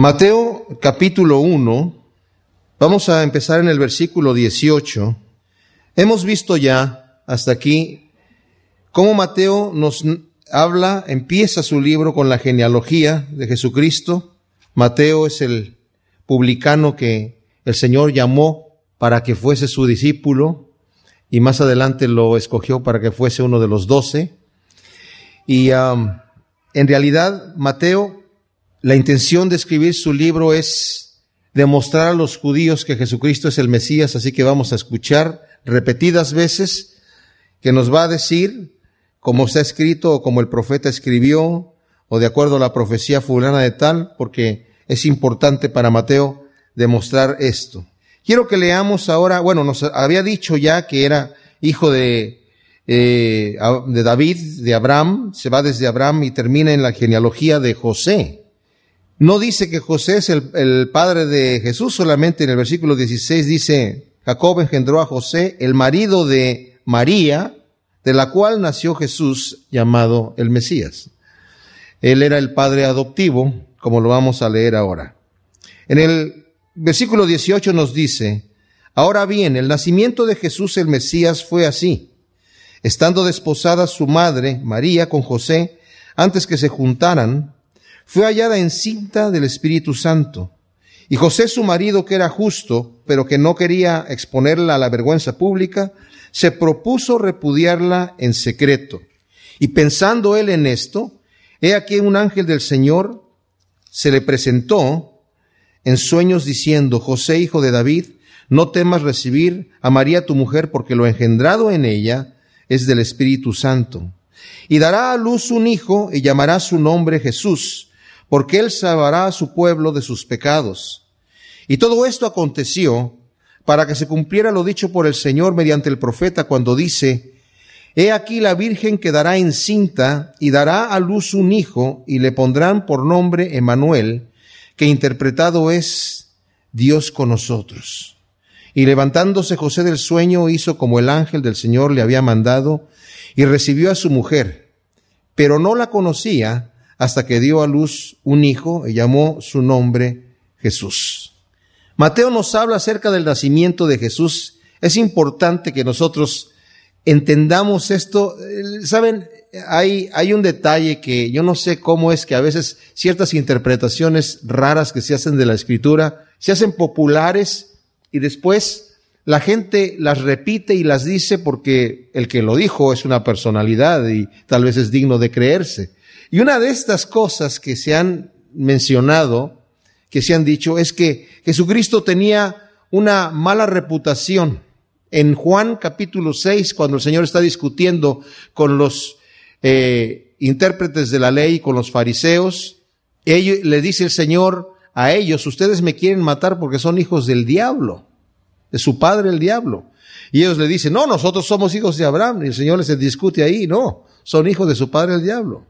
Mateo capítulo 1, vamos a empezar en el versículo 18. Hemos visto ya hasta aquí cómo Mateo nos habla, empieza su libro con la genealogía de Jesucristo. Mateo es el publicano que el Señor llamó para que fuese su discípulo y más adelante lo escogió para que fuese uno de los doce. Y um, en realidad Mateo la intención de escribir su libro es demostrar a los judíos que Jesucristo es el Mesías, así que vamos a escuchar repetidas veces que nos va a decir, como está escrito o como el profeta escribió, o de acuerdo a la profecía fulana de tal, porque es importante para Mateo demostrar esto. Quiero que leamos ahora, bueno, nos había dicho ya que era hijo de, eh, de David, de Abraham, se va desde Abraham y termina en la genealogía de José. No dice que José es el, padre de Jesús, solamente en el versículo 16 dice, Jacob engendró a José, el marido de María, de la cual nació Jesús llamado el Mesías. Él era el padre adoptivo, como lo vamos a leer ahora. En el versículo 18 nos dice, ahora bien, el nacimiento de Jesús el Mesías fue así. Estando desposada su madre, María, con José, antes que se juntaran, fue hallada encinta del Espíritu Santo. Y José su marido, que era justo, pero que no quería exponerla a la vergüenza pública, se propuso repudiarla en secreto. Y pensando él en esto, he aquí un ángel del Señor se le presentó en sueños diciendo, José, hijo de David, no temas recibir a María tu mujer, porque lo engendrado en ella es del Espíritu Santo. Y dará a luz un hijo y llamará su nombre Jesús porque él salvará a su pueblo de sus pecados. Y todo esto aconteció para que se cumpliera lo dicho por el Señor mediante el profeta cuando dice, He aquí la Virgen quedará encinta y dará a luz un hijo y le pondrán por nombre Emanuel, que interpretado es Dios con nosotros. Y levantándose José del sueño hizo como el ángel del Señor le había mandado y recibió a su mujer, pero no la conocía hasta que dio a luz un hijo y llamó su nombre Jesús. Mateo nos habla acerca del nacimiento de Jesús. Es importante que nosotros entendamos esto. Saben, hay, hay un detalle que yo no sé cómo es que a veces ciertas interpretaciones raras que se hacen de la escritura se hacen populares y después la gente las repite y las dice porque el que lo dijo es una personalidad y tal vez es digno de creerse. Y una de estas cosas que se han mencionado, que se han dicho, es que Jesucristo tenía una mala reputación. En Juan capítulo 6, cuando el Señor está discutiendo con los eh, intérpretes de la ley, con los fariseos, le dice el Señor a ellos, ustedes me quieren matar porque son hijos del diablo, de su padre el diablo. Y ellos le dicen, no, nosotros somos hijos de Abraham. Y el Señor les discute ahí, no, son hijos de su padre el diablo.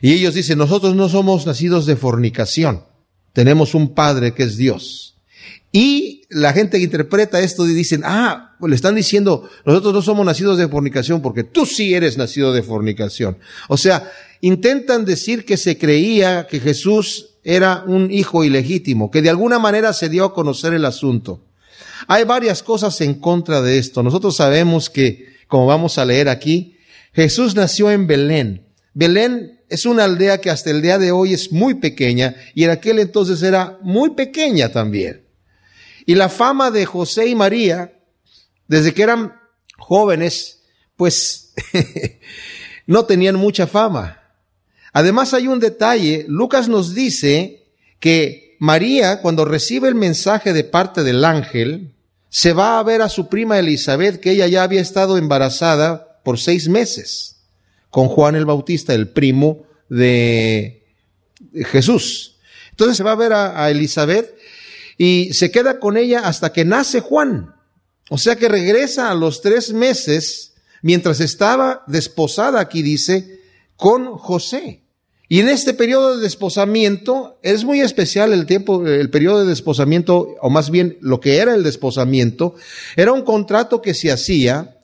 Y ellos dicen, nosotros no somos nacidos de fornicación, tenemos un Padre que es Dios. Y la gente que interpreta esto y dicen, ah, pues le están diciendo, nosotros no somos nacidos de fornicación porque tú sí eres nacido de fornicación. O sea, intentan decir que se creía que Jesús era un hijo ilegítimo, que de alguna manera se dio a conocer el asunto. Hay varias cosas en contra de esto. Nosotros sabemos que, como vamos a leer aquí, Jesús nació en Belén. Belén es una aldea que hasta el día de hoy es muy pequeña y en aquel entonces era muy pequeña también. Y la fama de José y María, desde que eran jóvenes, pues no tenían mucha fama. Además hay un detalle, Lucas nos dice que María, cuando recibe el mensaje de parte del ángel, se va a ver a su prima Elizabeth, que ella ya había estado embarazada por seis meses con Juan el Bautista, el primo de Jesús. Entonces se va a ver a, Elizabeth y se queda con ella hasta que nace Juan. O sea que regresa a los tres meses mientras estaba desposada, aquí dice, con José. Y en este periodo de desposamiento, es muy especial el tiempo, el periodo de desposamiento, o más bien lo que era el desposamiento, era un contrato que se hacía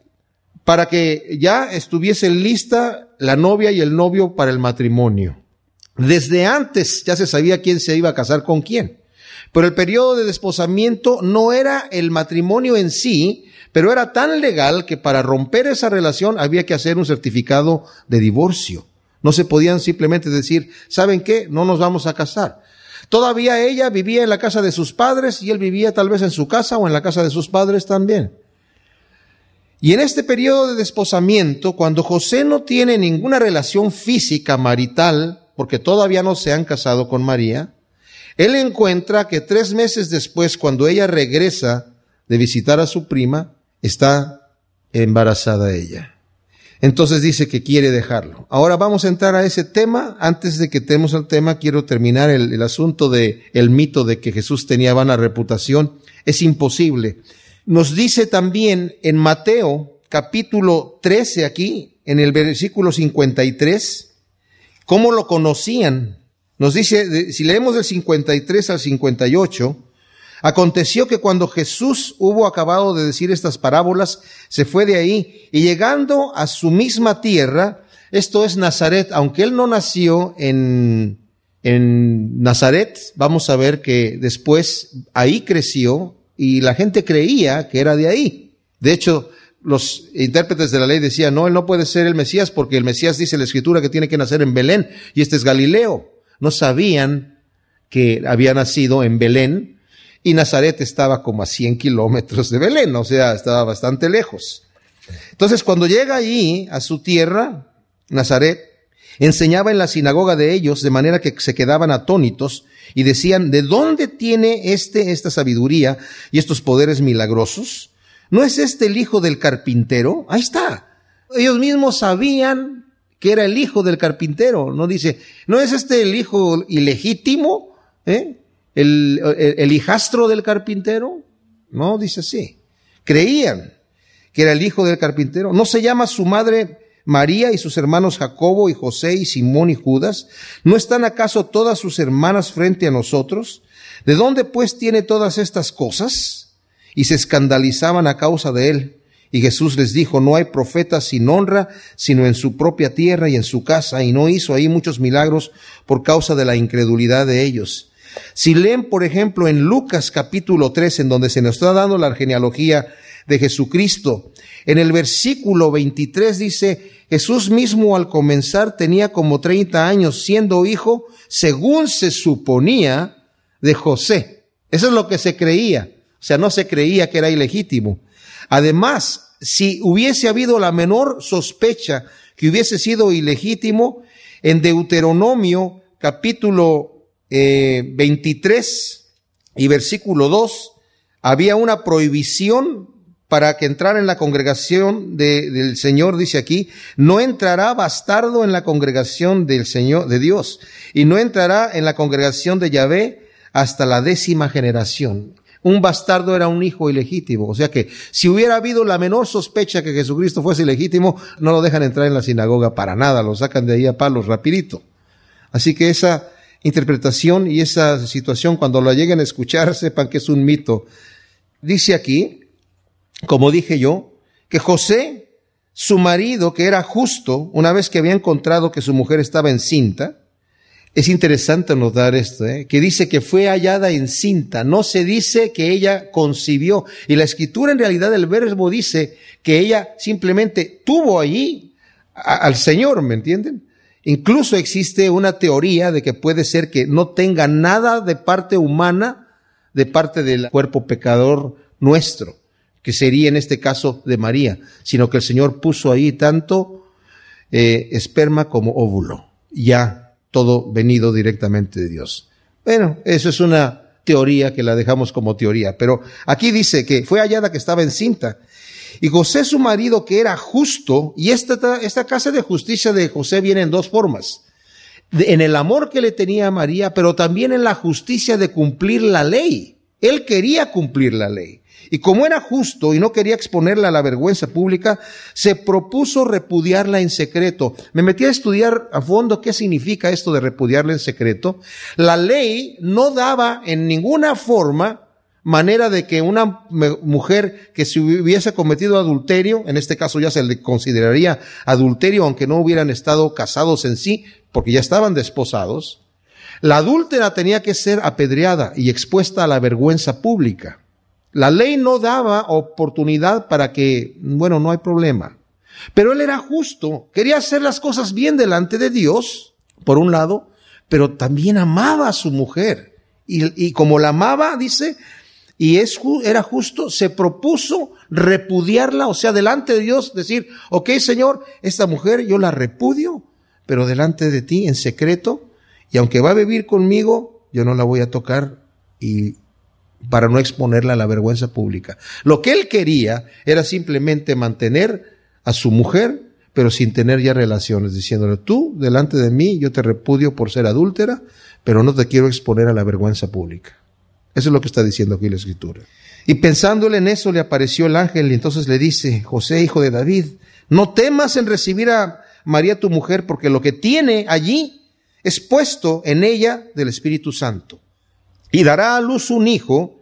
para que ya estuviese lista la novia y el novio para el matrimonio. Desde antes ya se sabía quién se iba a casar con quién. Pero el periodo de desposamiento no era el matrimonio en sí, pero era tan legal que para romper esa relación había que hacer un certificado de divorcio. No se podían simplemente decir, ¿saben qué? No nos vamos a casar. Todavía ella vivía en la casa de sus padres y él vivía tal vez en su casa o en la casa de sus padres también. Y en este periodo de desposamiento, cuando José no tiene ninguna relación física marital, porque todavía no se han casado con María, él encuentra que tres meses después, cuando ella regresa de visitar a su prima, está embarazada ella. Entonces dice que quiere dejarlo. Ahora vamos a entrar a ese tema. Antes de que tengamos el tema, quiero terminar el, asunto de el mito de que Jesús tenía vana reputación. Es imposible. Nos dice también en Mateo capítulo 13 aquí, en el versículo 53, cómo lo conocían. Nos dice, si leemos del 53 al 58, Aconteció que cuando Jesús hubo acabado de decir estas parábolas, se fue de ahí y llegando a su misma tierra, esto es Nazaret, aunque él no nació en, en Nazaret, vamos a ver que después ahí creció y la gente creía que era de ahí. De hecho, los intérpretes de la ley decían, no, él no puede ser el Mesías porque el Mesías dice en la escritura que tiene que nacer en Belén y este es Galileo. No sabían que había nacido en Belén, y Nazaret estaba como a 100 kilómetros de Belén, o sea, estaba bastante lejos. Entonces, cuando llega allí, a su tierra, Nazaret, enseñaba en la sinagoga de ellos, de manera que se quedaban atónitos y decían, ¿de dónde tiene este esta sabiduría y estos poderes milagrosos? ¿No es este el hijo del carpintero? Ahí está. Ellos mismos sabían que era el hijo del carpintero. No dice, ¿no es este el hijo ilegítimo? ¿Eh? el, hijastro del carpintero? No, dice sí. Creían que era el hijo del carpintero. ¿No se llama su madre María y sus hermanos Jacobo y José y Simón y Judas? ¿No están acaso todas sus hermanas frente a nosotros? ¿De dónde pues tiene todas estas cosas? Y se escandalizaban a causa de él. Y Jesús les dijo, no hay profeta sin honra, sino en su propia tierra y en su casa, y no hizo ahí muchos milagros por causa de la incredulidad de ellos. Si leen, por ejemplo, en Lucas capítulo 3, en donde se nos está dando la genealogía de Jesucristo, en el versículo 23 dice, Jesús mismo al comenzar tenía como 30 años siendo hijo, según se suponía, de José. Eso es lo que se creía. O sea, no se creía que era ilegítimo. Además, si hubiese habido la menor sospecha que hubiese sido ilegítimo, en Deuteronomio capítulo 23 eh, y versículo 2, había una prohibición para que entrara en la congregación del Señor, dice aquí, no entrará bastardo en la congregación del Señor, de Dios, y no entrará en la congregación de Yahvé hasta la décima generación. Un bastardo era un hijo ilegítimo, o sea que si hubiera habido la menor sospecha que Jesucristo fuese ilegítimo, no lo dejan entrar en la sinagoga para nada, lo sacan de ahí a palos rapidito. Así que esa interpretación y esa situación, cuando la lleguen a escuchar, sepan que es un mito. Dice aquí, como dije yo, que José, su marido, que era justo, una vez que había encontrado que su mujer estaba encinta, es interesante notar esto, ¿eh? que dice que fue hallada encinta, no se dice que ella concibió. Y la escritura en realidad el verbo dice que ella simplemente tuvo allí al Señor, ¿me entienden? Incluso existe una teoría de que puede ser que no tenga nada de parte humana, de parte del cuerpo pecador nuestro, que sería en este caso de María, sino que el Señor puso ahí tanto eh, esperma como óvulo, ya todo venido directamente de Dios. Bueno, eso es una teoría que la dejamos como teoría, pero aquí dice que fue hallada que estaba encinta y José su marido que era justo, y esta, esta casa de justicia de José viene en dos formas. en el amor que le tenía a María, pero también en la justicia de cumplir la ley. Él quería cumplir la ley. Y como era justo y no quería exponerla a la vergüenza pública, se propuso repudiarla en secreto. Me metí a estudiar a fondo qué significa esto de repudiarla en secreto. La ley no daba en ninguna forma manera de que una mujer que si hubiese cometido adulterio, en este caso ya se le consideraría adulterio, aunque no hubieran estado casados en sí, porque ya estaban desposados, la adúltera tenía que ser apedreada y expuesta a la vergüenza pública. La ley no daba oportunidad para que, bueno, no hay problema. Pero él era justo, quería hacer las cosas bien delante de Dios, por un lado, pero también amaba a su mujer. Y, como la amaba, dice, y es, era justo, se propuso repudiarla, o sea, delante de Dios, decir, ok, Señor, esta mujer yo la repudio, pero delante de ti, en secreto, y aunque va a vivir conmigo, yo no la voy a tocar y para no exponerla a la vergüenza pública. Lo que él quería era simplemente mantener a su mujer, pero sin tener ya relaciones, diciéndole, tú, delante de mí, yo te repudio por ser adúltera, pero no te quiero exponer a la vergüenza pública. Eso es lo que está diciendo aquí la escritura. Y pensándole en eso le apareció el ángel y entonces le dice, José, hijo de David, no temas en recibir a María tu mujer, porque lo que tiene allí es puesto en ella del Espíritu Santo. Y dará a luz un hijo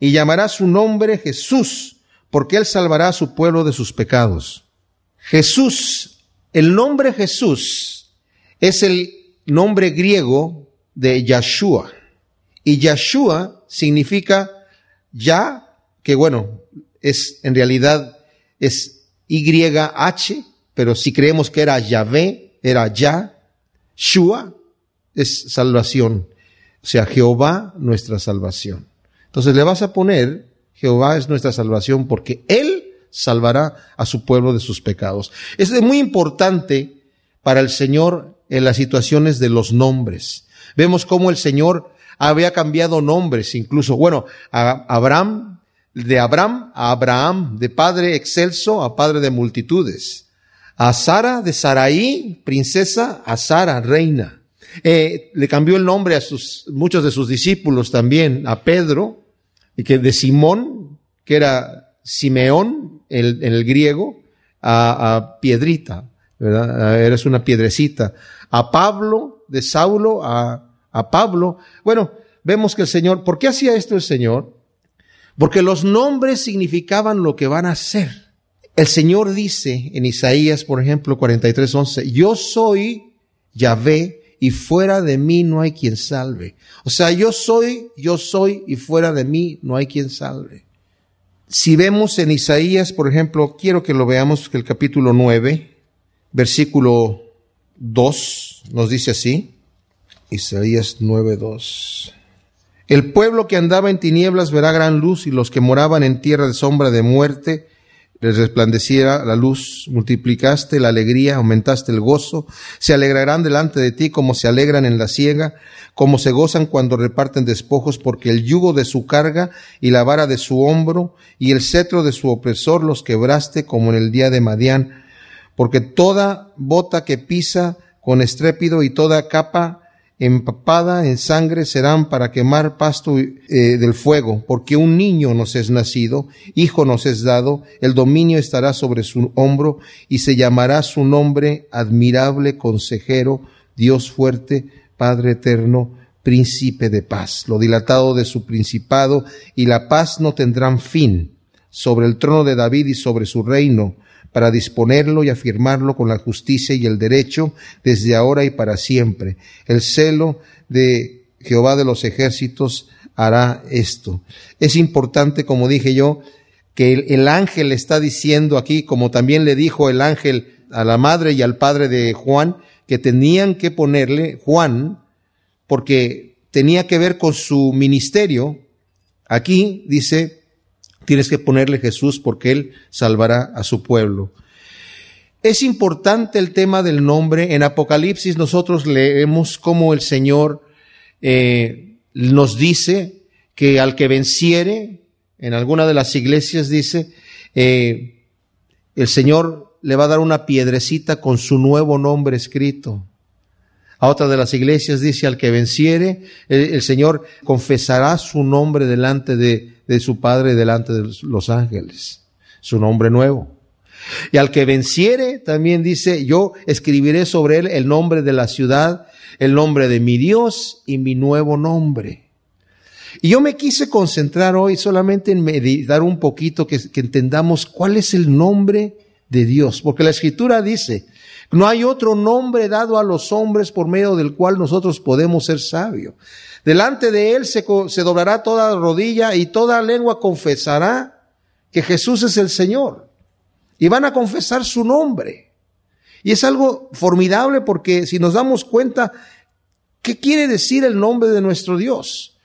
y llamará su nombre Jesús, porque él salvará a su pueblo de sus pecados. Jesús, el nombre Jesús es el nombre griego de Yahshua. Y Yahshua significa ya, que bueno, es en realidad es YH, pero si creemos que era Yahvé, era Ya, Shua, es salvación. O sea, Jehová nuestra salvación. Entonces le vas a poner, Jehová es nuestra salvación porque Él salvará a su pueblo de sus pecados. Es muy importante para el Señor en las situaciones de los nombres. Vemos cómo el Señor había cambiado nombres, incluso, bueno, a Abraham, de Abraham a Abraham, de padre excelso a padre de multitudes. A Sara, de Saraí, princesa, a Sara, reina. Eh, le cambió el nombre a sus, muchos de sus discípulos también, a Pedro, y que de Simón, que era Simeón, en el griego, a, Piedrita, ¿verdad? Eres una piedrecita. A Pablo, de Saulo, a Pablo. Bueno, vemos que el Señor, ¿por qué hacía esto el Señor? Porque los nombres significaban lo que van a hacer. El Señor dice en Isaías, por ejemplo, 43:11, yo soy Yahvé y fuera de mí no hay quien salve. O sea, yo soy, yo soy y fuera de mí no hay quien salve. Si vemos en Isaías, por ejemplo, quiero que lo veamos, que el capítulo 9, versículo 2, nos dice así. Isaías 9:2. El pueblo que andaba en tinieblas verá gran luz y los que moraban en tierra de sombra de muerte les resplandeciera la luz, multiplicaste la alegría, aumentaste el gozo, se alegrarán delante de ti como se alegran en la siega, como se gozan cuando reparten despojos, porque el yugo de su carga y la vara de su hombro y el cetro de su opresor los quebraste como en el día de Madián, porque toda bota que pisa con estrépito y toda capa empapada en sangre serán para quemar pasto eh, del fuego, porque un niño nos es nacido, hijo nos es dado, el dominio estará sobre su hombro y se llamará su nombre admirable consejero, Dios fuerte, Padre eterno, príncipe de paz. Lo dilatado de su principado y la paz no tendrán fin sobre el trono de David y sobre su reino, para disponerlo y afirmarlo con la justicia y el derecho desde ahora y para siempre. El celo de Jehová de los ejércitos hará esto. Es importante, como dije yo, que el, ángel está diciendo aquí, como también le dijo el ángel a la madre y al padre de Juan, que tenían que ponerle Juan, porque tenía que ver con su ministerio. Aquí dice, Tienes que ponerle Jesús porque Él salvará a su pueblo. Es importante el tema del nombre. En Apocalipsis nosotros leemos cómo el Señor eh, nos dice que al que venciere, en alguna de las iglesias dice, eh, el Señor le va a dar una piedrecita con su nuevo nombre escrito. A otra de las iglesias dice, al que venciere, el Señor confesará su nombre delante de, de su Padre delante de los ángeles, su nombre nuevo. Y al que venciere, también dice, yo escribiré sobre él el nombre de la ciudad, el nombre de mi Dios y mi nuevo nombre. Y yo me quise concentrar hoy solamente en meditar un poquito, que, que entendamos cuál es el nombre de Dios, porque la escritura dice, no hay otro nombre dado a los hombres por medio del cual nosotros podemos ser sabios. Delante de Él se, doblará toda rodilla y toda lengua confesará que Jesús es el Señor. Y van a confesar su nombre. Y es algo formidable porque si nos damos cuenta, ¿qué quiere decir el nombre de nuestro Dios?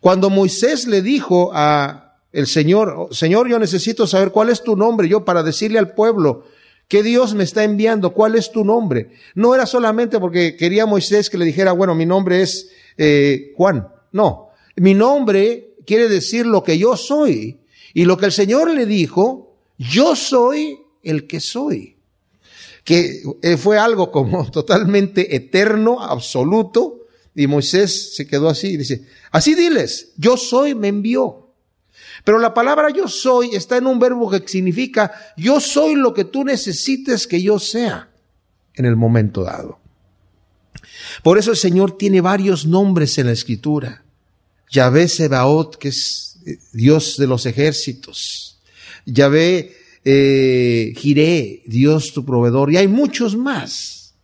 Cuando Moisés le dijo a el Señor, Señor, yo necesito saber cuál es tu nombre, yo para decirle al pueblo, que Dios me está enviando, ¿cuál es tu nombre? No era solamente porque quería Moisés que le dijera, bueno, mi nombre es eh, Juan. No, mi nombre quiere decir lo que yo soy. Y lo que el Señor le dijo, yo soy el que soy. Que eh, fue algo como totalmente eterno, absoluto. Y Moisés se quedó así y dice, así diles, yo soy, me envió. Pero la palabra yo soy está en un verbo que significa yo soy lo que tú necesites que yo sea en el momento dado. Por eso el Señor tiene varios nombres en la escritura. Yahvé Sebaot, que es eh, Dios de los ejércitos. Yahvé eh, Jiré, Dios tu proveedor. Y hay muchos más.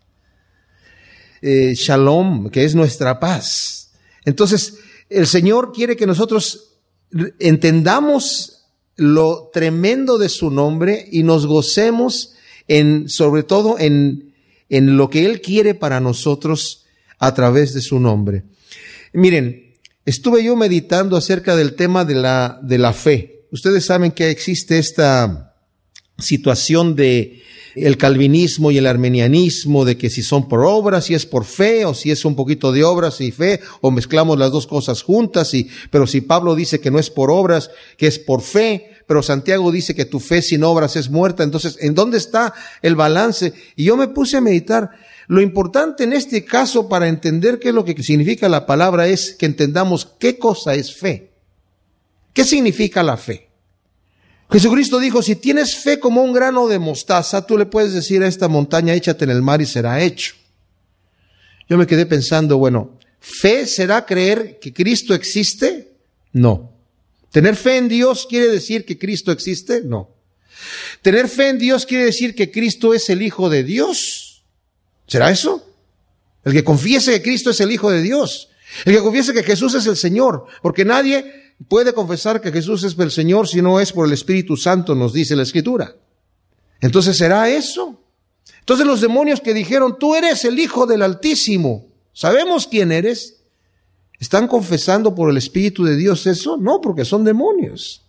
Eh, Shalom, que es nuestra paz. Entonces, el Señor quiere que nosotros entendamos lo tremendo de su nombre y nos gocemos en, sobre todo en, en lo que Él quiere para nosotros a través de su nombre. Miren, estuve yo meditando acerca del tema de la, de la fe. Ustedes saben que existe esta situación de el calvinismo y el armenianismo de que si son por obras, si es por fe, o si es un poquito de obras y fe, o mezclamos las dos cosas juntas, y, pero si Pablo dice que no es por obras, que es por fe, pero Santiago dice que tu fe sin obras es muerta, entonces, ¿en dónde está el balance? Y yo me puse a meditar, lo importante en este caso para entender qué es lo que significa la palabra es que entendamos qué cosa es fe. ¿Qué significa la fe? Jesucristo dijo, si tienes fe como un grano de mostaza, tú le puedes decir a esta montaña, échate en el mar y será hecho. Yo me quedé pensando, bueno, ¿fe será creer que Cristo existe? No. ¿Tener fe en Dios quiere decir que Cristo existe? No. ¿Tener fe en Dios quiere decir que Cristo es el Hijo de Dios? ¿Será eso? El que confiese que Cristo es el Hijo de Dios. El que confiese que Jesús es el Señor. Porque nadie puede confesar que Jesús es el Señor si no es por el Espíritu Santo, nos dice la Escritura. Entonces, ¿será eso? Entonces los demonios que dijeron, tú eres el Hijo del Altísimo, ¿sabemos quién eres? ¿Están confesando por el Espíritu de Dios eso? No, porque son demonios.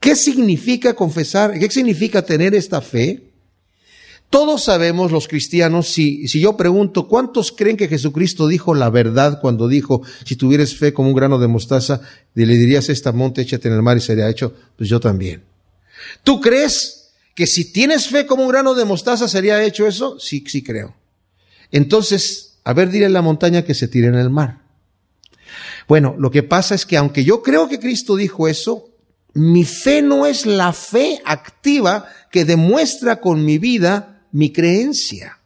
¿Qué significa confesar? ¿Qué significa tener esta fe? Todos sabemos los cristianos, si, si yo pregunto, ¿cuántos creen que Jesucristo dijo la verdad cuando dijo, si tuvieres fe como un grano de mostaza, le dirías esta monte, échate en el mar y sería hecho? Pues yo también. ¿Tú crees que si tienes fe como un grano de mostaza sería hecho eso? Sí, sí creo. Entonces, a ver, dile a la montaña que se tire en el mar. Bueno, lo que pasa es que aunque yo creo que Cristo dijo eso, mi fe no es la fe activa que demuestra con mi vida mi creencia.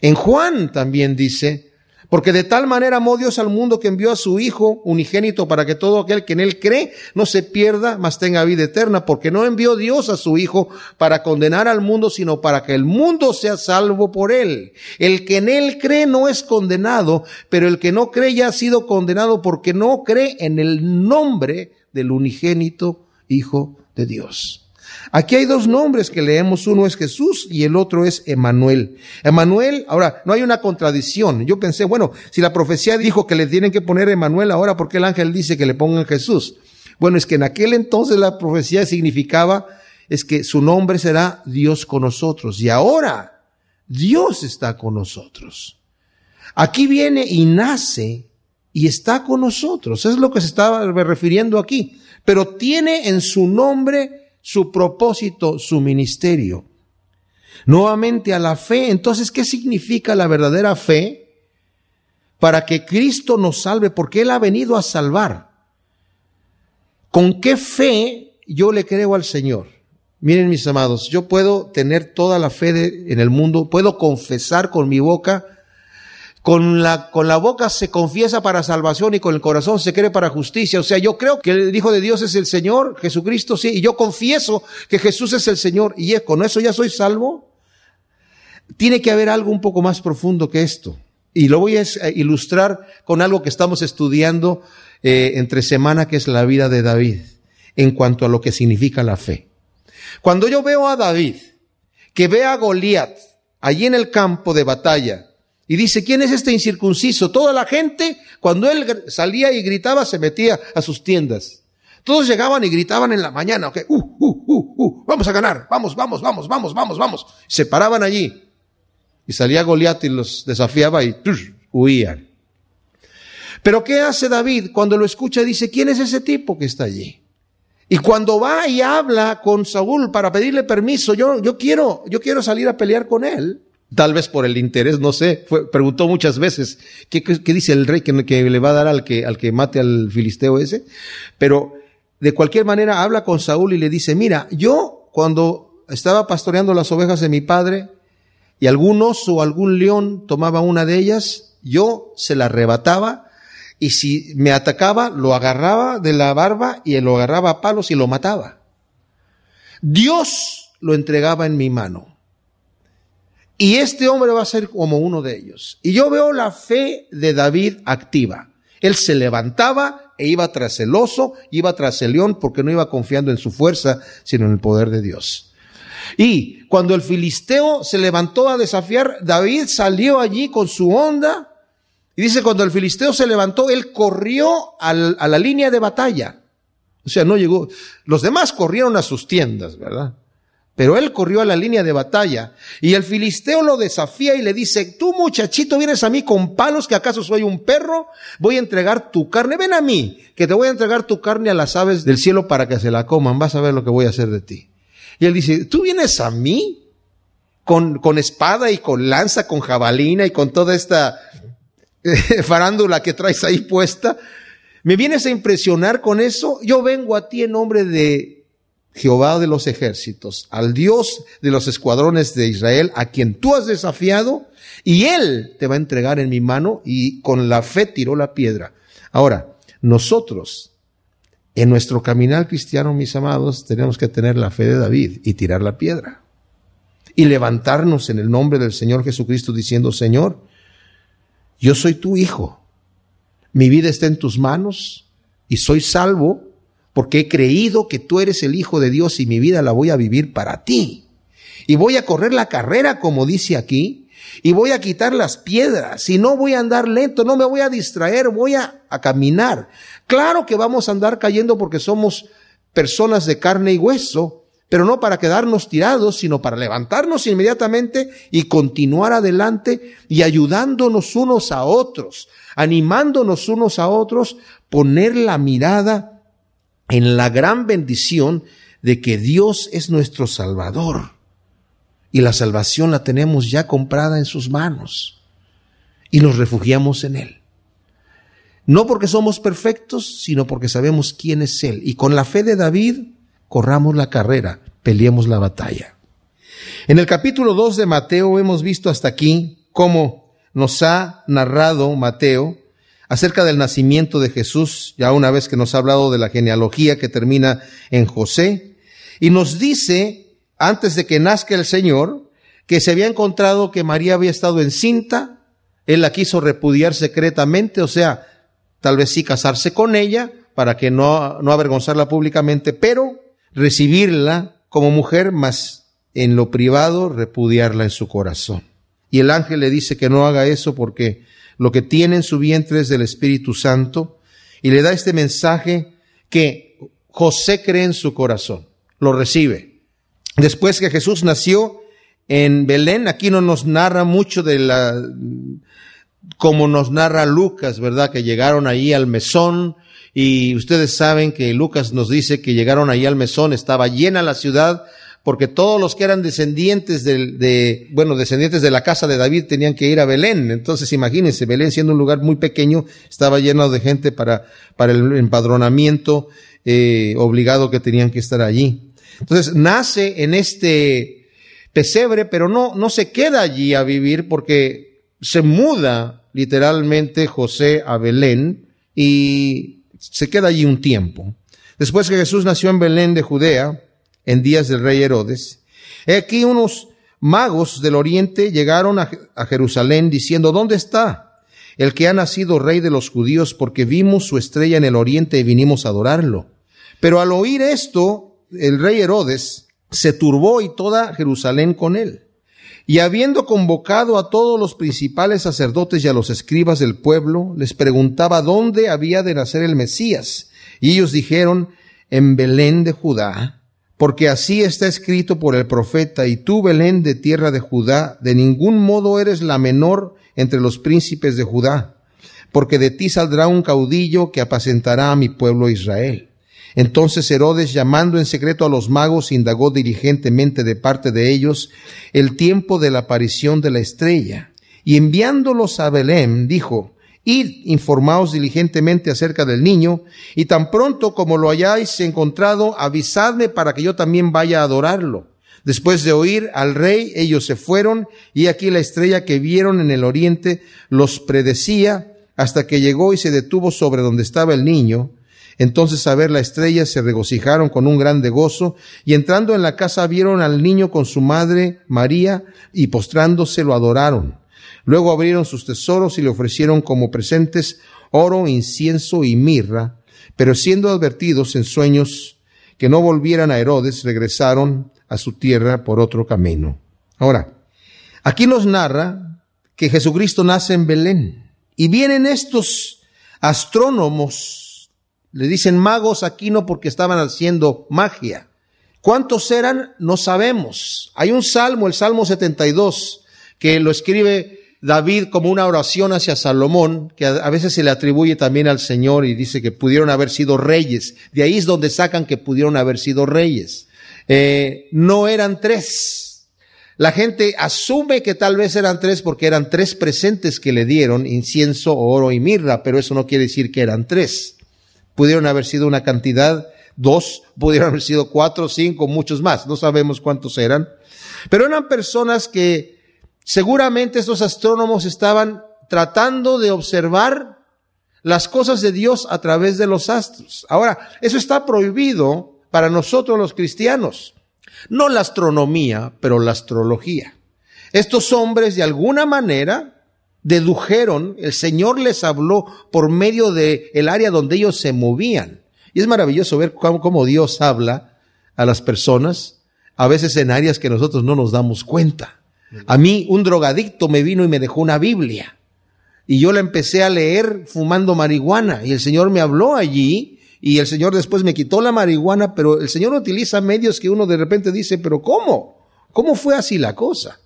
En Juan también dice, porque de tal manera amó Dios al mundo que envió a su Hijo unigénito para que todo aquel que en él cree no se pierda, mas tenga vida eterna, porque no envió Dios a su Hijo para condenar al mundo, sino para que el mundo sea salvo por él. El que en él cree no es condenado, pero el que no cree ya ha sido condenado porque no cree en el nombre del unigénito Hijo de Dios. Aquí hay dos nombres que leemos, uno es Jesús y el otro es Emanuel. Emanuel, ahora, no hay una contradicción. Yo pensé, bueno, si la profecía dijo que le tienen que poner Emanuel ahora, ¿por qué el ángel dice que le pongan Jesús? Bueno, es que en aquel entonces la profecía significaba es que su nombre será Dios con nosotros. Y ahora Dios está con nosotros. Aquí viene y nace y está con nosotros. es lo que se estaba refiriendo aquí. Pero tiene en su nombre su propósito, su ministerio. Nuevamente a la fe. Entonces, ¿qué significa la verdadera fe? Para que Cristo nos salve, porque Él ha venido a salvar. ¿Con qué fe yo le creo al Señor? Miren mis amados, yo puedo tener toda la fe en el mundo, puedo confesar con mi boca con la, con la boca se confiesa para salvación y con el corazón se cree para justicia. O sea, yo creo que el Hijo de Dios es el Señor, Jesucristo sí, y yo confieso que Jesús es el Señor y con eso ya soy salvo. Tiene que haber algo un poco más profundo que esto. Y lo voy a ilustrar con algo que estamos estudiando eh, entre semana, que es la vida de David, en cuanto a lo que significa la fe. Cuando yo veo a David, que ve a Goliat allí en el campo de batalla, y dice, ¿quién es este incircunciso? Toda la gente, cuando él salía y gritaba, se metía a sus tiendas. Todos llegaban y gritaban en la mañana, okay, uh, uh, uh, uh, vamos a ganar, vamos, vamos, vamos, vamos, vamos, vamos. Se paraban allí. Y salía Goliat y los desafiaba y huían. Pero ¿qué hace David cuando lo escucha? Dice, ¿quién es ese tipo que está allí? Y cuando va y habla con Saúl para pedirle permiso, yo, yo quiero, yo quiero salir a pelear con él. Tal vez por el interés, no sé. Fue, preguntó muchas veces, ¿qué, ¿qué, dice el rey que, que, le va a dar al que, al que mate al filisteo ese? Pero de cualquier manera habla con Saúl y le dice, mira, yo cuando estaba pastoreando las ovejas de mi padre y algún oso o algún león tomaba una de ellas, yo se la arrebataba y si me atacaba, lo agarraba de la barba y lo agarraba a palos y lo mataba. Dios lo entregaba en mi mano. Y este hombre va a ser como uno de ellos. Y yo veo la fe de David activa. Él se levantaba e iba tras el oso, iba tras el león, porque no iba confiando en su fuerza, sino en el poder de Dios. Y cuando el filisteo se levantó a desafiar, David salió allí con su onda. Y dice, cuando el filisteo se levantó, él corrió a la línea de batalla. O sea, no llegó. Los demás corrieron a sus tiendas, ¿verdad? Pero él corrió a la línea de batalla y el filisteo lo desafía y le dice, tú muchachito vienes a mí con palos, que acaso soy un perro, voy a entregar tu carne, ven a mí, que te voy a entregar tu carne a las aves del cielo para que se la coman, vas a ver lo que voy a hacer de ti. Y él dice, tú vienes a mí con, con espada y con lanza, con jabalina y con toda esta eh, farándula que traes ahí puesta, me vienes a impresionar con eso, yo vengo a ti en nombre de Jehová de los ejércitos, al Dios de los escuadrones de Israel, a quien tú has desafiado, y Él te va a entregar en mi mano, y con la fe tiró la piedra. Ahora, nosotros, en nuestro caminar cristiano, mis amados, tenemos que tener la fe de David y tirar la piedra. Y levantarnos en el nombre del Señor Jesucristo diciendo, Señor, yo soy tu hijo, mi vida está en tus manos y soy salvo porque he creído que tú eres el Hijo de Dios y mi vida la voy a vivir para ti. Y voy a correr la carrera, como dice aquí, y voy a quitar las piedras, y no voy a andar lento, no me voy a distraer, voy a, a caminar. Claro que vamos a andar cayendo porque somos personas de carne y hueso, pero no para quedarnos tirados, sino para levantarnos inmediatamente y continuar adelante y ayudándonos unos a otros, animándonos unos a otros, poner la mirada en la gran bendición de que Dios es nuestro Salvador y la salvación la tenemos ya comprada en sus manos y nos refugiamos en Él. No porque somos perfectos, sino porque sabemos quién es Él. Y con la fe de David, corramos la carrera, peleemos la batalla. En el capítulo 2 de Mateo hemos visto hasta aquí cómo nos ha narrado Mateo acerca del nacimiento de Jesús, ya una vez que nos ha hablado de la genealogía que termina en José, y nos dice, antes de que nazca el Señor, que se había encontrado que María había estado encinta, él la quiso repudiar secretamente, o sea, tal vez sí casarse con ella, para que no, no avergonzarla públicamente, pero recibirla como mujer, más en lo privado repudiarla en su corazón. Y el ángel le dice que no haga eso porque lo que tiene en su vientre es del Espíritu Santo y le da este mensaje que José cree en su corazón, lo recibe. Después que Jesús nació en Belén, aquí no nos narra mucho de la, como nos narra Lucas, ¿verdad? Que llegaron ahí al mesón y ustedes saben que Lucas nos dice que llegaron ahí al mesón, estaba llena la ciudad, porque todos los que eran descendientes de, bueno, descendientes de la casa de David tenían que ir a Belén. Entonces, imagínense, Belén siendo un lugar muy pequeño, estaba lleno de gente para, para el empadronamiento eh, obligado que tenían que estar allí. Entonces, nace en este pesebre, pero no, no se queda allí a vivir porque se muda literalmente José a Belén y se queda allí un tiempo. Después que Jesús nació en Belén de Judea, en días del rey Herodes, aquí unos magos del oriente llegaron a, a Jerusalén diciendo, ¿dónde está el que ha nacido rey de los judíos? Porque vimos su estrella en el oriente y vinimos a adorarlo. Pero al oír esto, el rey Herodes se turbó y toda Jerusalén con él. Y habiendo convocado a todos los principales sacerdotes y a los escribas del pueblo, les preguntaba dónde había de nacer el Mesías. Y ellos dijeron, en Belén de Judá, porque así está escrito por el profeta, y tú, Belén de tierra de Judá, de ningún modo eres la menor entre los príncipes de Judá, porque de ti saldrá un caudillo que apacentará a mi pueblo Israel. Entonces Herodes, llamando en secreto a los magos, indagó diligentemente de parte de ellos el tiempo de la aparición de la estrella. Y enviándolos a Belén, dijo, Id, informaos diligentemente acerca del niño, y tan pronto como lo hayáis encontrado, avisadme para que yo también vaya a adorarlo. Después de oír al rey, ellos se fueron, y aquí la estrella que vieron en el oriente los predecía, hasta que llegó y se detuvo sobre donde estaba el niño. Entonces a ver la estrella se regocijaron con un grande gozo y entrando en la casa vieron al niño con su madre María y postrándose lo adoraron. Luego abrieron sus tesoros y le ofrecieron como presentes oro, incienso y mirra, pero siendo advertidos en sueños que no volvieran a Herodes, regresaron a su tierra por otro camino. Ahora, aquí nos narra que Jesucristo nace en Belén y vienen estos astrónomos le dicen magos aquí no porque estaban haciendo magia. ¿Cuántos eran? No sabemos. Hay un salmo, el Salmo 72, que lo escribe David como una oración hacia Salomón, que a veces se le atribuye también al Señor y dice que pudieron haber sido reyes. De ahí es donde sacan que pudieron haber sido reyes. Eh, no eran tres. La gente asume que tal vez eran tres porque eran tres presentes que le dieron, incienso, oro y mirra, pero eso no quiere decir que eran tres pudieron haber sido una cantidad, dos, pudieron haber sido cuatro, cinco, muchos más, no sabemos cuántos eran, pero eran personas que seguramente estos astrónomos estaban tratando de observar las cosas de Dios a través de los astros. Ahora, eso está prohibido para nosotros los cristianos. No la astronomía, pero la astrología. Estos hombres de alguna manera dedujeron, el Señor les habló por medio de el área donde ellos se movían. Y es maravilloso ver cómo, Dios habla a las personas, a veces en áreas que nosotros no nos damos cuenta. A mí un drogadicto me vino y me dejó una Biblia. Y yo la empecé a leer fumando marihuana. Y el Señor me habló allí. Y el Señor después me quitó la marihuana. Pero el Señor utiliza medios que uno de repente dice, pero ¿cómo? ¿Cómo fue así la cosa?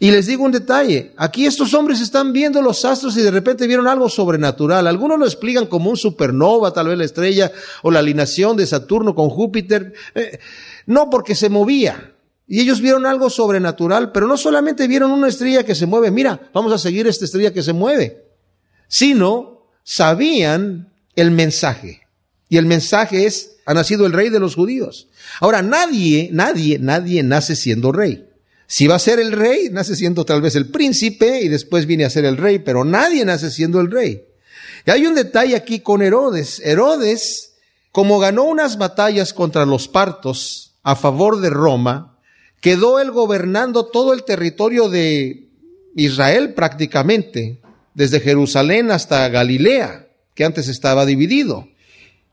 Y les digo un detalle, aquí estos hombres están viendo los astros y de repente vieron algo sobrenatural. Algunos lo explican como un supernova, tal vez la estrella o la alineación de Saturno con Júpiter. Eh, no, porque se movía. Y ellos vieron algo sobrenatural, pero no solamente vieron una estrella que se mueve, mira, vamos a seguir esta estrella que se mueve, sino sabían el mensaje. Y el mensaje es, ha nacido el rey de los judíos. Ahora, nadie, nadie, nadie nace siendo rey. Si va a ser el rey, nace siendo tal vez el príncipe y después viene a ser el rey, pero nadie nace siendo el rey. Y hay un detalle aquí con Herodes. Herodes, como ganó unas batallas contra los partos a favor de Roma, quedó él gobernando todo el territorio de Israel prácticamente, desde Jerusalén hasta Galilea, que antes estaba dividido.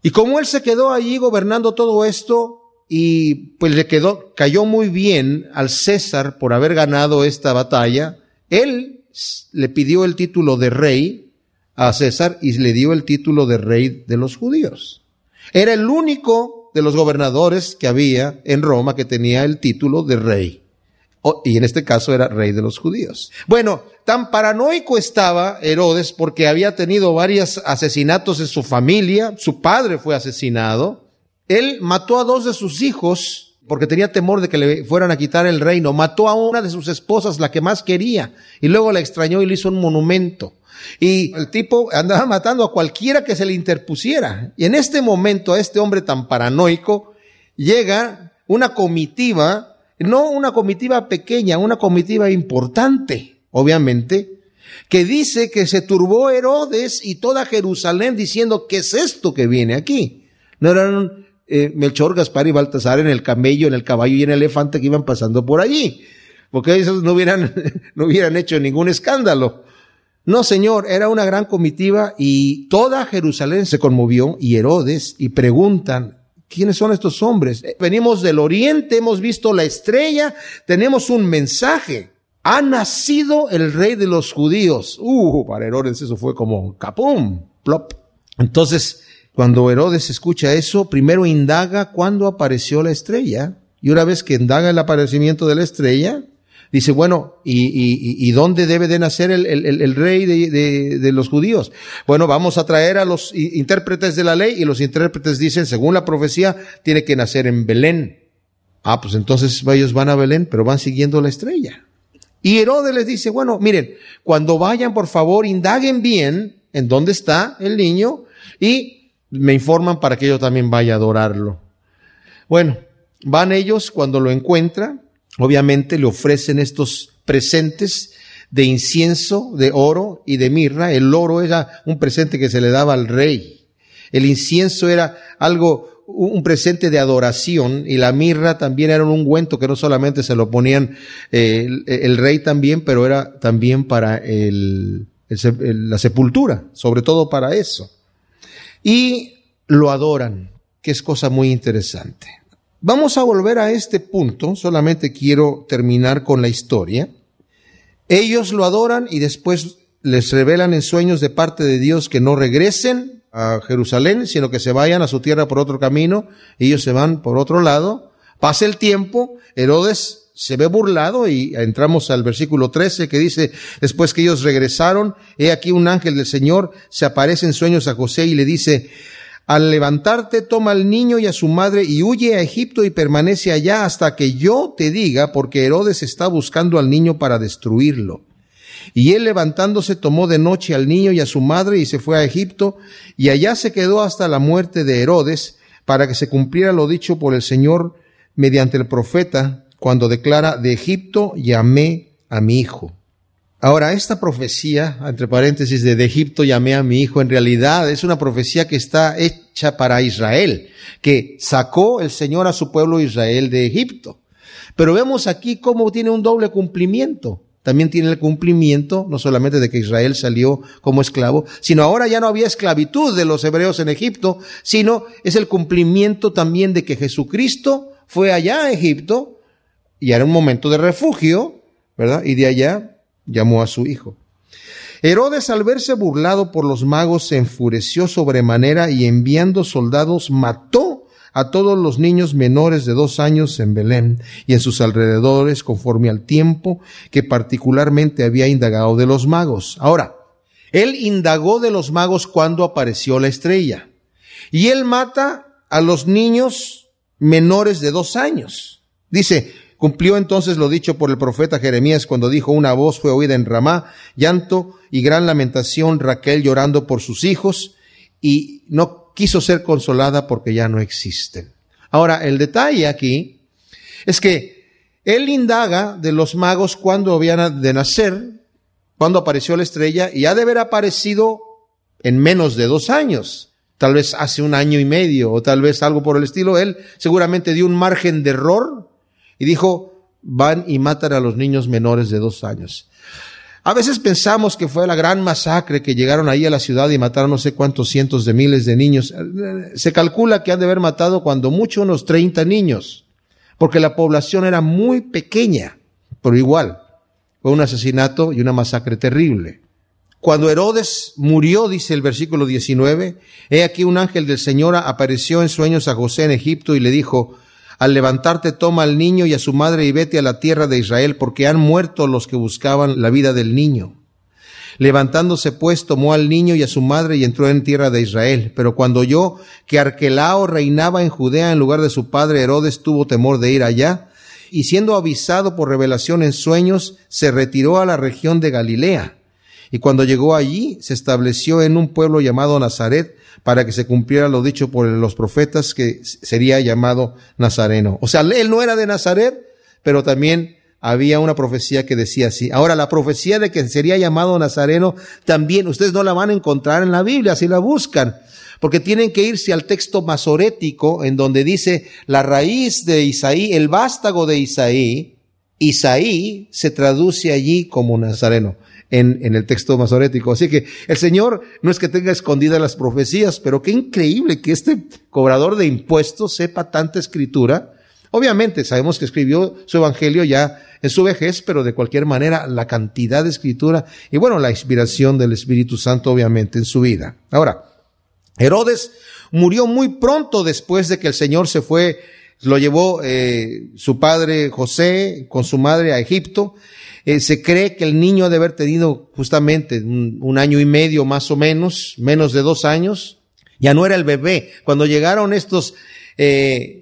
Y como él se quedó allí gobernando todo esto, y pues le quedó, cayó muy bien al César por haber ganado esta batalla. Él le pidió el título de rey a César y le dio el título de rey de los judíos. Era el único de los gobernadores que había en Roma que tenía el título de rey. Y en este caso era rey de los judíos. Bueno, tan paranoico estaba Herodes porque había tenido varios asesinatos en su familia, su padre fue asesinado, él mató a dos de sus hijos porque tenía temor de que le fueran a quitar el reino. Mató a una de sus esposas, la que más quería, y luego la extrañó y le hizo un monumento. Y el tipo andaba matando a cualquiera que se le interpusiera. Y en este momento a este hombre tan paranoico llega una comitiva, no una comitiva pequeña, una comitiva importante, obviamente, que dice que se turbó Herodes y toda Jerusalén diciendo, ¿qué es esto que viene aquí? No eran eh, Melchor, Gaspar y Baltasar en el camello, en el caballo y en el elefante que iban pasando por allí, porque esos no hubieran, no hubieran hecho ningún escándalo. No, Señor, era una gran comitiva y toda Jerusalén se conmovió y Herodes y preguntan, ¿quiénes son estos hombres? Eh, venimos del oriente, hemos visto la estrella, tenemos un mensaje. Ha nacido el rey de los judíos. Uh, para Herodes eso fue como capum, plop. Entonces, cuando Herodes escucha eso, primero indaga cuándo apareció la estrella. Y una vez que indaga el aparecimiento de la estrella, dice, bueno, ¿y, y, dónde debe de nacer el, el, el rey de, de, los judíos? Bueno, vamos a traer a los intérpretes de la ley y los intérpretes dicen, según la profecía, tiene que nacer en Belén. Ah, pues entonces ellos van a Belén, pero van siguiendo la estrella. Y Herodes les dice, bueno, miren, cuando vayan, por favor, indaguen bien en dónde está el niño y me informan para que yo también vaya a adorarlo. Bueno, van ellos cuando lo encuentran, obviamente le ofrecen estos presentes de incienso, de oro y de mirra. El oro era un presente que se le daba al rey. El incienso era algo, un presente de adoración y la mirra también era un ungüento que no solamente se lo ponían eh, el, rey también, pero era también para el, la sepultura, sobre todo para eso y lo adoran, que es cosa muy interesante. Vamos a volver a este punto, solamente quiero terminar con la historia. Ellos lo adoran y después les revelan en sueños de parte de Dios que no regresen a Jerusalén, sino que se vayan a su tierra por otro camino, ellos se van por otro lado. Pasa el tiempo, Herodes se ve burlado y entramos al versículo 13 que dice, después que ellos regresaron, he aquí un ángel del Señor se aparece en sueños a José y le dice, al levantarte toma al niño y a su madre y huye a Egipto y permanece allá hasta que yo te diga, porque Herodes está buscando al niño para destruirlo. Y él levantándose tomó de noche al niño y a su madre y se fue a Egipto y allá se quedó hasta la muerte de Herodes para que se cumpliera lo dicho por el Señor mediante el profeta cuando declara, de Egipto llamé a mi hijo. Ahora, esta profecía, entre paréntesis, de, de Egipto llamé a mi hijo, en realidad es una profecía que está hecha para Israel, que sacó el Señor a su pueblo Israel de Egipto. Pero vemos aquí cómo tiene un doble cumplimiento. También tiene el cumplimiento no solamente de que Israel salió como esclavo, sino ahora ya no había esclavitud de los hebreos en Egipto, sino es el cumplimiento también de que Jesucristo fue allá a Egipto y era un momento de refugio, ¿verdad? Y de allá llamó a su hijo. Herodes al verse burlado por los magos se enfureció sobremanera y enviando soldados mató a todos los niños menores de dos años en Belén y en sus alrededores conforme al tiempo que particularmente había indagado de los magos. Ahora, él indagó de los magos cuando apareció la estrella y él mata a los niños menores de dos años. Dice, Cumplió entonces lo dicho por el profeta Jeremías cuando dijo, una voz fue oída en Ramá, llanto y gran lamentación, Raquel llorando por sus hijos, y no quiso ser consolada porque ya no existen. Ahora, el detalle aquí es que él indaga de los magos cuando habían de nacer, cuando apareció la estrella, y ha de haber aparecido en menos de dos años, tal vez hace un año y medio, o tal vez algo por el estilo. Él seguramente dio un margen de error y dijo, van y matan a los niños menores de dos años. A veces pensamos que fue la gran masacre que llegaron ahí a la ciudad y mataron no sé cuántos cientos de miles de niños. Se calcula que han de haber matado cuando mucho unos 30 niños, porque la población era muy pequeña, pero igual, fue un asesinato y una masacre terrible. Cuando Herodes murió, dice el versículo 19, he aquí un ángel del Señor apareció en sueños a José en Egipto y le dijo, al levantarte toma al niño y a su madre y vete a la tierra de Israel, porque han muerto los que buscaban la vida del niño. Levantándose pues tomó al niño y a su madre y entró en tierra de Israel. Pero cuando oyó que Arquelao reinaba en Judea en lugar de su padre Herodes, tuvo temor de ir allá, y siendo avisado por revelación en sueños, se retiró a la región de Galilea. Y cuando llegó allí, se estableció en un pueblo llamado Nazaret, para que se cumpliera lo dicho por los profetas que sería llamado Nazareno. O sea, él no era de Nazaret, pero también había una profecía que decía así. Ahora, la profecía de que sería llamado Nazareno también, ustedes no la van a encontrar en la Biblia si la buscan, porque tienen que irse al texto masorético en donde dice la raíz de Isaí, el vástago de Isaí, Isaí se traduce allí como Nazareno. En, en, el texto masorético. Así que el Señor no es que tenga escondidas las profecías, pero qué increíble que este cobrador de impuestos sepa tanta escritura. Obviamente sabemos que escribió su evangelio ya en su vejez, pero de cualquier manera la cantidad de escritura y bueno, la inspiración del Espíritu Santo obviamente en su vida. Ahora, Herodes murió muy pronto después de que el Señor se fue, lo llevó eh, su padre José con su madre a Egipto. Eh, se cree que el niño ha de haber tenido justamente un, un, año y medio más o menos, menos de dos años. Ya no era el bebé. Cuando llegaron estos eh,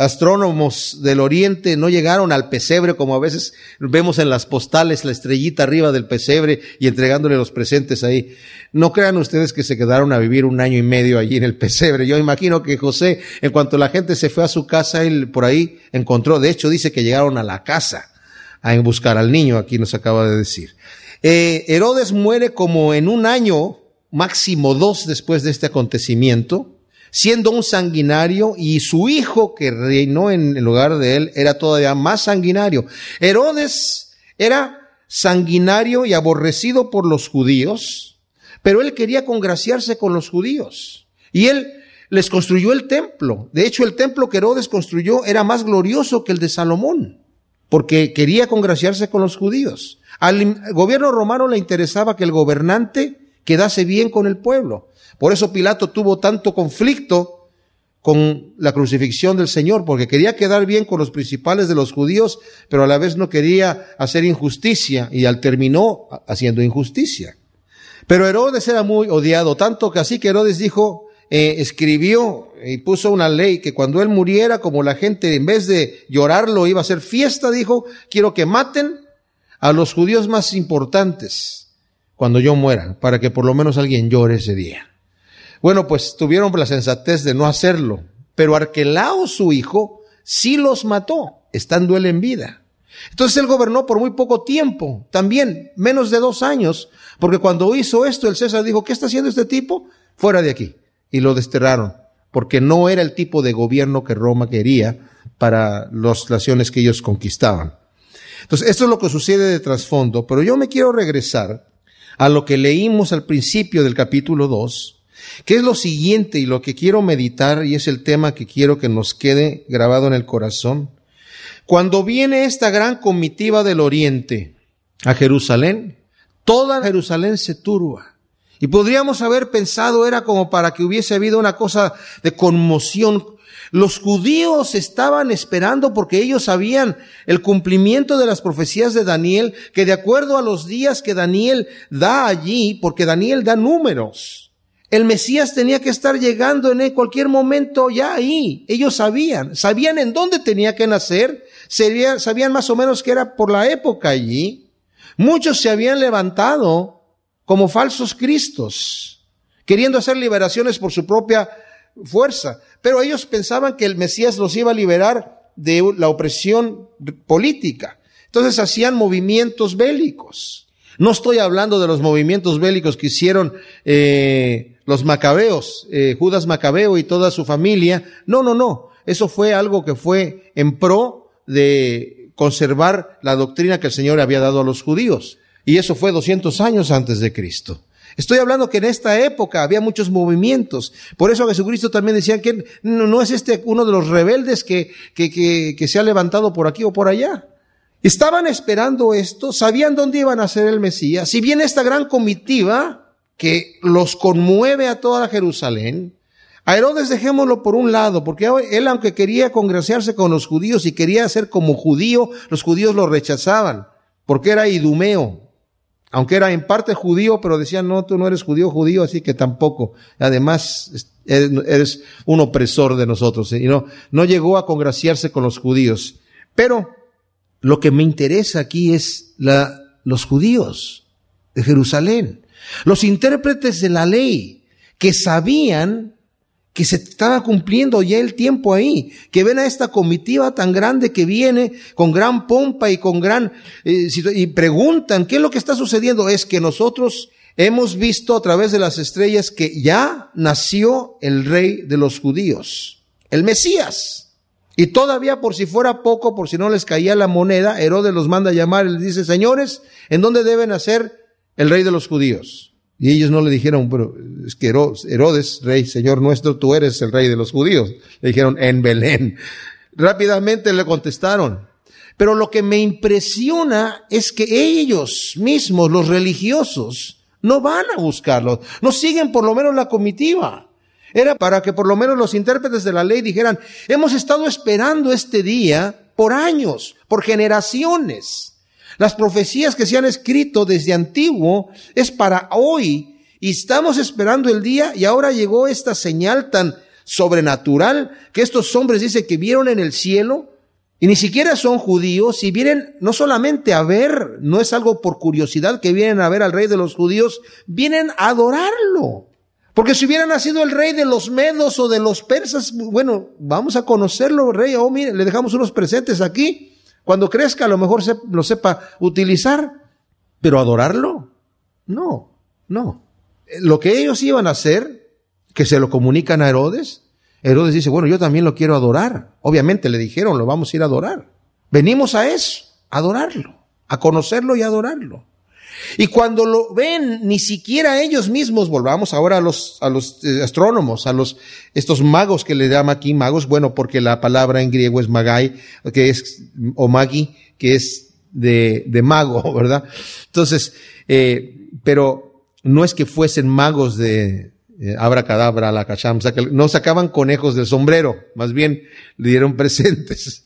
astrónomos del oriente no llegaron al pesebre como a veces vemos en las postales la estrellita arriba del pesebre y entregándole los presentes ahí. No crean ustedes que se quedaron a vivir un año y medio allí en el pesebre. Yo imagino que José, en cuanto la gente se fue a su casa, él por ahí encontró, de hecho dice que llegaron a la casa a buscar al niño, aquí nos acaba de decir. Eh, Herodes muere como en un año, máximo dos después de este acontecimiento siendo un sanguinario y su hijo que reinó en lugar de él era todavía más sanguinario. Herodes era sanguinario y aborrecido por los judíos, pero él quería congraciarse con los judíos. Y él les construyó el templo. De hecho, el templo que Herodes construyó era más glorioso que el de Salomón, porque quería congraciarse con los judíos. Al gobierno romano le interesaba que el gobernante quedase bien con el pueblo. Por eso Pilato tuvo tanto conflicto con la crucifixión del Señor, porque quería quedar bien con los principales de los judíos, pero a la vez no quería hacer injusticia y al terminó haciendo injusticia. Pero Herodes era muy odiado, tanto que así que Herodes dijo, eh, escribió y puso una ley que cuando él muriera, como la gente en vez de llorarlo iba a hacer fiesta, dijo, quiero que maten a los judíos más importantes cuando yo muera, para que por lo menos alguien llore ese día. Bueno, pues tuvieron la sensatez de no hacerlo, pero Arquelao, su hijo, sí los mató, estando él en vida. Entonces él gobernó por muy poco tiempo, también menos de dos años, porque cuando hizo esto el César dijo, ¿qué está haciendo este tipo? Fuera de aquí. Y lo desterraron, porque no era el tipo de gobierno que Roma quería para las naciones que ellos conquistaban. Entonces, esto es lo que sucede de trasfondo, pero yo me quiero regresar a lo que leímos al principio del capítulo 2, ¿Qué es lo siguiente y lo que quiero meditar y es el tema que quiero que nos quede grabado en el corazón? Cuando viene esta gran comitiva del oriente a Jerusalén, toda Jerusalén se turba. Y podríamos haber pensado era como para que hubiese habido una cosa de conmoción. Los judíos estaban esperando porque ellos sabían el cumplimiento de las profecías de Daniel, que de acuerdo a los días que Daniel da allí, porque Daniel da números, el Mesías tenía que estar llegando en cualquier momento ya ahí. Ellos sabían, sabían en dónde tenía que nacer, sabían, más o menos que era por la época allí. Muchos se habían levantado como falsos cristos, queriendo hacer liberaciones por su propia fuerza. Pero ellos pensaban que el Mesías los iba a liberar de la opresión política. Entonces hacían movimientos bélicos. No estoy hablando de los movimientos bélicos que hicieron eh, los macabeos, eh, Judas Macabeo y toda su familia. No, no, no. Eso fue algo que fue en pro de conservar la doctrina que el Señor había dado a los judíos. Y eso fue 200 años antes de Cristo. Estoy hablando que en esta época había muchos movimientos. Por eso Jesucristo también decía que no, es este uno de los rebeldes que, que, que, que se ha levantado por aquí o por allá. Estaban esperando esto, sabían dónde iban a ser el Mesías. Si bien esta gran comitiva que los conmueve a toda Jerusalén. A Herodes dejémoslo por un lado, porque él aunque quería congraciarse con los judíos y quería ser como judío, los judíos lo rechazaban, porque era idumeo. Aunque era en parte judío, pero decían, no, tú no eres judío, judío, así que tampoco. Además, eres un opresor de nosotros. Y no, no llegó a congraciarse con los judíos. Pero lo que me interesa aquí es los judíos de Jerusalén. Los intérpretes de la ley que sabían que se estaba cumpliendo ya el tiempo ahí, que ven a esta comitiva tan grande que viene con gran pompa y con gran, eh, y preguntan, ¿qué es lo que está sucediendo? Es que nosotros hemos visto a través de las estrellas que ya nació el rey de los judíos, el Mesías. Y todavía por si fuera poco, por si no les caía la moneda, Herodes los manda a llamar y les dice, señores, ¿en dónde deben nacer el rey de los judíos? Y ellos no le dijeron, pero es que Herodes, rey, Señor nuestro, tú eres el rey de los judíos. Le dijeron, en Belén. Rápidamente le contestaron. Pero lo que me impresiona es que ellos mismos, los religiosos, no van a buscarlo. No siguen por lo menos la comitiva. Era para que por lo menos los intérpretes de la ley dijeran, hemos estado esperando este día por años, por generaciones. Las profecías que se han escrito desde antiguo es para hoy y estamos esperando el día y ahora llegó esta señal tan sobrenatural que estos hombres dice que vieron en el cielo y ni siquiera son judíos y vienen no solamente a ver, no es algo por curiosidad que vienen a ver al rey de los judíos, vienen a adorarlo. Porque si hubiera nacido el rey de los medos o de los persas, bueno, vamos a conocerlo, rey, oh, mire, le dejamos unos presentes aquí. Cuando crezca a lo mejor lo sepa utilizar, pero adorarlo, no, no. Lo que ellos iban a hacer, que se lo comunican a Herodes, Herodes dice, bueno, yo también lo quiero adorar. Obviamente le dijeron, lo vamos a ir a adorar. Venimos a eso, a adorarlo, a conocerlo y adorarlo. Y cuando lo ven, ni siquiera ellos mismos, volvamos ahora a los, a los eh, astrónomos, a los, estos magos que le llama aquí magos, bueno, porque la palabra en griego es magai, que es, o magi, que es de, de mago, ¿verdad? Entonces, eh, pero no es que fuesen magos de, eh, abracadabra, la cacham, no sacaban conejos del sombrero, más bien le dieron presentes.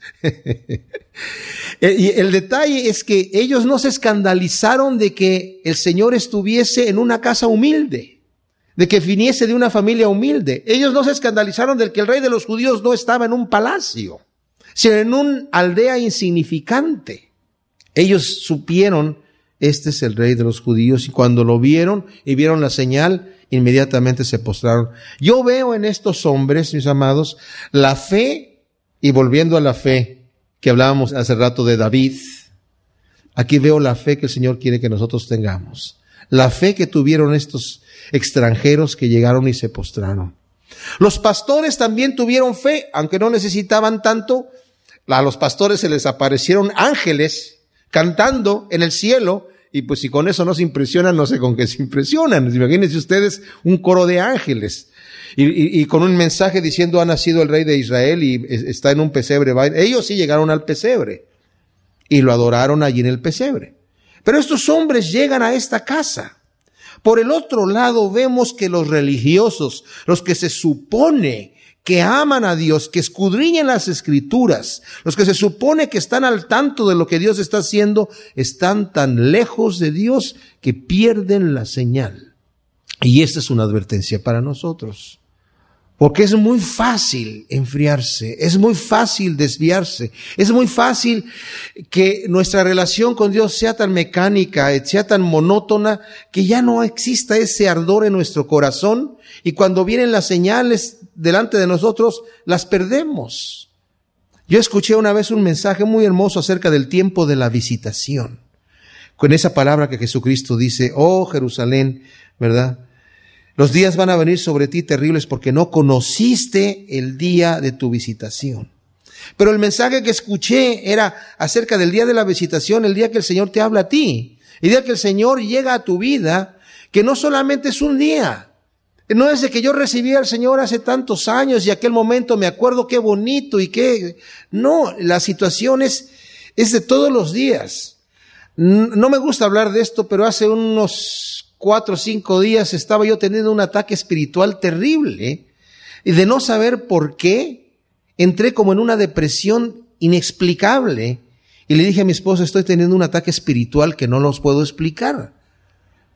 Eh, y el detalle es que ellos no se escandalizaron de que el Señor estuviese en una casa humilde, de que viniese de una familia humilde. Ellos no se escandalizaron de que el rey de los judíos no estaba en un palacio, sino en una aldea insignificante. Ellos supieron, este es el rey de los judíos, y cuando lo vieron y vieron la señal, inmediatamente se postraron. Yo veo en estos hombres, mis amados, la fe, y volviendo a la fe que hablábamos hace rato de David, aquí veo la fe que el Señor quiere que nosotros tengamos. La fe que tuvieron estos extranjeros que llegaron y se postraron. Los pastores también tuvieron fe, aunque no necesitaban tanto. A los pastores se les aparecieron ángeles cantando en el cielo y pues si con eso no se impresionan, no sé con qué se impresionan. Imagínense ustedes un coro de ángeles. Y, con un mensaje diciendo ha nacido el rey de Israel y está en un pesebre. Ellos sí llegaron al pesebre y lo adoraron allí en el pesebre. Pero estos hombres llegan a esta casa. Por el otro lado vemos que los religiosos, los que se supone que aman a Dios, que escudriñan las escrituras, los que se supone que están al tanto de lo que Dios está haciendo, están tan lejos de Dios que pierden la señal. Y esta es una advertencia para nosotros. Porque es muy fácil enfriarse, es muy fácil desviarse, es muy fácil que nuestra relación con Dios sea tan mecánica, sea tan monótona, que ya no exista ese ardor en nuestro corazón y cuando vienen las señales delante de nosotros, las perdemos. Yo escuché una vez un mensaje muy hermoso acerca del tiempo de la visitación, con esa palabra que Jesucristo dice, oh Jerusalén, ¿verdad? Los días van a venir sobre ti terribles porque no conociste el día de tu visitación. Pero el mensaje que escuché era acerca del día de la visitación, el día que el Señor te habla a ti, el día que el Señor llega a tu vida, que no solamente es un día, no es de que yo recibí al Señor hace tantos años y aquel momento me acuerdo qué bonito y qué... No, la situación es, es de todos los días. No me gusta hablar de esto, pero hace unos cuatro o cinco días estaba yo teniendo un ataque espiritual terrible y de no saber por qué entré como en una depresión inexplicable y le dije a mi esposa, estoy teniendo un ataque espiritual que no los puedo explicar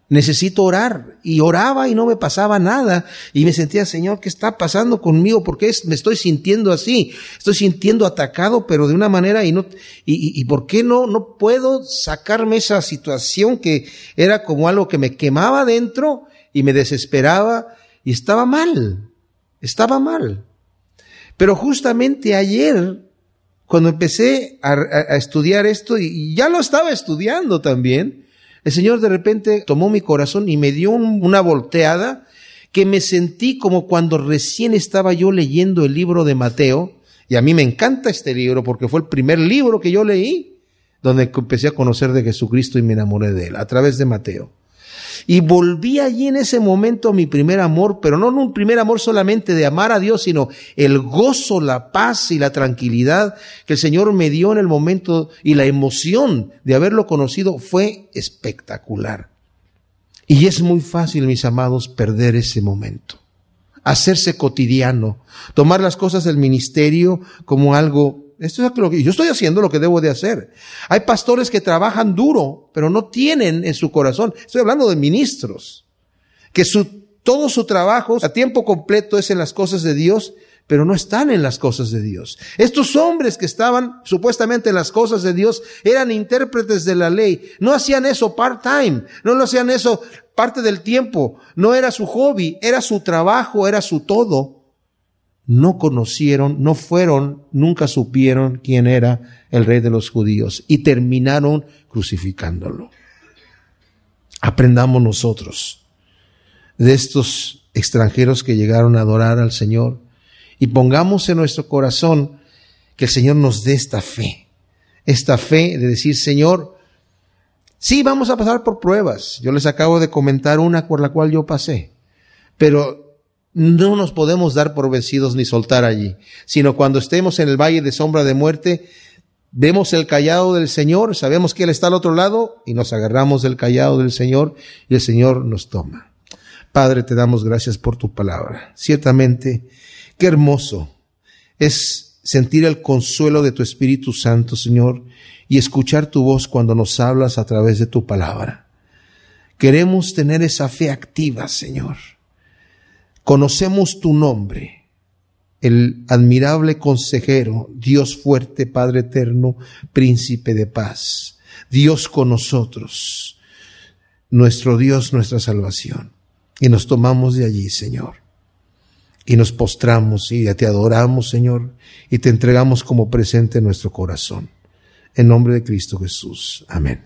necesito orar. Y oraba y no me pasaba nada. Y me sentía, Señor, ¿qué está pasando conmigo? ¿Por qué me estoy sintiendo así? Estoy sintiendo atacado, pero de una manera y no, y, y, por qué no, no puedo sacarme esa situación que era como algo que me quemaba dentro y me desesperaba y estaba mal. estaba mal. Pero justamente ayer, cuando empecé a, estudiar esto, y ya lo estaba estudiando también, el Señor de repente tomó mi corazón y me dio una volteada que me sentí como cuando recién estaba yo leyendo el libro de Mateo, y a mí me encanta este libro porque fue el primer libro que yo leí, donde empecé a conocer de Jesucristo y me enamoré de él, a través de Mateo. Y volví allí en ese momento mi primer amor, pero no un primer amor solamente de amar a Dios, sino el gozo, la paz y la tranquilidad que el Señor me dio en el momento y la emoción de haberlo conocido fue espectacular. Y es muy fácil, mis amados, perder ese momento, hacerse cotidiano, tomar las cosas del ministerio como algo esto es lo que yo estoy haciendo lo que debo de hacer. Hay pastores que trabajan duro, pero no tienen en su corazón. Estoy hablando de ministros, que su, todo su trabajo a tiempo completo es en las cosas de Dios, pero no están en las cosas de Dios. Estos hombres que estaban supuestamente en las cosas de Dios eran intérpretes de la ley. No hacían eso part-time, no lo hacían eso parte del tiempo, no era su hobby, era su trabajo, era su todo no conocieron, no fueron, nunca supieron quién era el rey de los judíos y terminaron crucificándolo. Aprendamos nosotros de estos extranjeros que llegaron a adorar al Señor y pongamos en nuestro corazón que el Señor nos dé esta fe, esta fe de decir, Señor, sí vamos a pasar por pruebas. Yo les acabo de comentar una por la cual yo pasé, pero no nos podemos dar por vencidos ni soltar allí, sino cuando estemos en el valle de sombra de muerte, vemos el callado del Señor, sabemos que Él está al otro lado y nos agarramos del callado del Señor y el Señor nos toma. Padre, te damos gracias por tu palabra. Ciertamente, qué hermoso es sentir el consuelo de tu Espíritu Santo, Señor, y escuchar tu voz cuando nos hablas a través de tu palabra. Queremos tener esa fe activa, Señor Conocemos tu nombre, el admirable consejero, Dios fuerte, Padre eterno, príncipe de paz, Dios con nosotros, nuestro Dios, nuestra salvación. Y nos tomamos de allí, Señor. Y nos postramos y te adoramos, Señor, y te entregamos como presente en nuestro corazón. En nombre de Cristo Jesús. Amén.